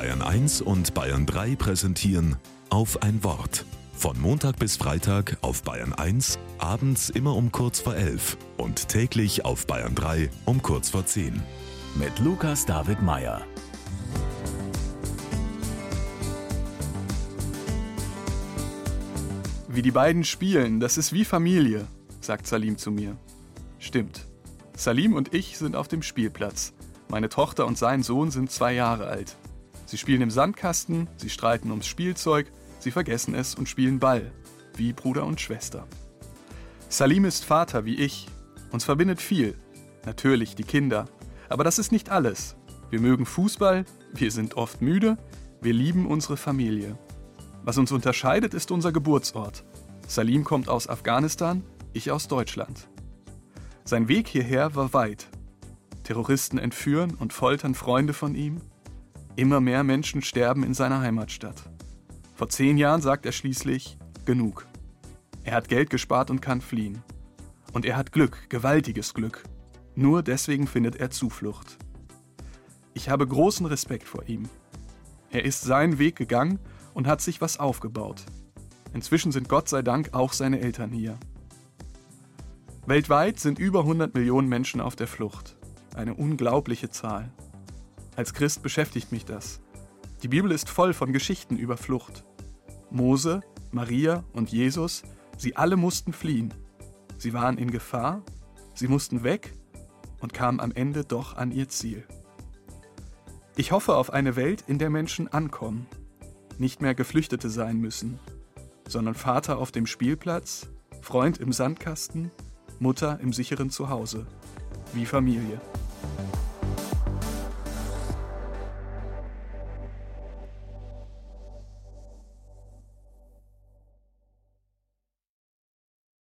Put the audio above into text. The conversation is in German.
Bayern 1 und Bayern 3 präsentieren auf ein Wort. Von Montag bis Freitag auf Bayern 1, abends immer um kurz vor 11 und täglich auf Bayern 3 um kurz vor 10. Mit Lukas David Meyer. Wie die beiden spielen, das ist wie Familie, sagt Salim zu mir. Stimmt. Salim und ich sind auf dem Spielplatz. Meine Tochter und sein Sohn sind zwei Jahre alt. Sie spielen im Sandkasten, sie streiten ums Spielzeug, sie vergessen es und spielen Ball, wie Bruder und Schwester. Salim ist Vater wie ich. Uns verbindet viel. Natürlich die Kinder. Aber das ist nicht alles. Wir mögen Fußball, wir sind oft müde, wir lieben unsere Familie. Was uns unterscheidet, ist unser Geburtsort. Salim kommt aus Afghanistan, ich aus Deutschland. Sein Weg hierher war weit. Terroristen entführen und foltern Freunde von ihm. Immer mehr Menschen sterben in seiner Heimatstadt. Vor zehn Jahren sagt er schließlich, genug. Er hat Geld gespart und kann fliehen. Und er hat Glück, gewaltiges Glück. Nur deswegen findet er Zuflucht. Ich habe großen Respekt vor ihm. Er ist seinen Weg gegangen und hat sich was aufgebaut. Inzwischen sind Gott sei Dank auch seine Eltern hier. Weltweit sind über 100 Millionen Menschen auf der Flucht. Eine unglaubliche Zahl. Als Christ beschäftigt mich das. Die Bibel ist voll von Geschichten über Flucht. Mose, Maria und Jesus, sie alle mussten fliehen. Sie waren in Gefahr, sie mussten weg und kamen am Ende doch an ihr Ziel. Ich hoffe auf eine Welt, in der Menschen ankommen, nicht mehr Geflüchtete sein müssen, sondern Vater auf dem Spielplatz, Freund im Sandkasten, Mutter im sicheren Zuhause, wie Familie.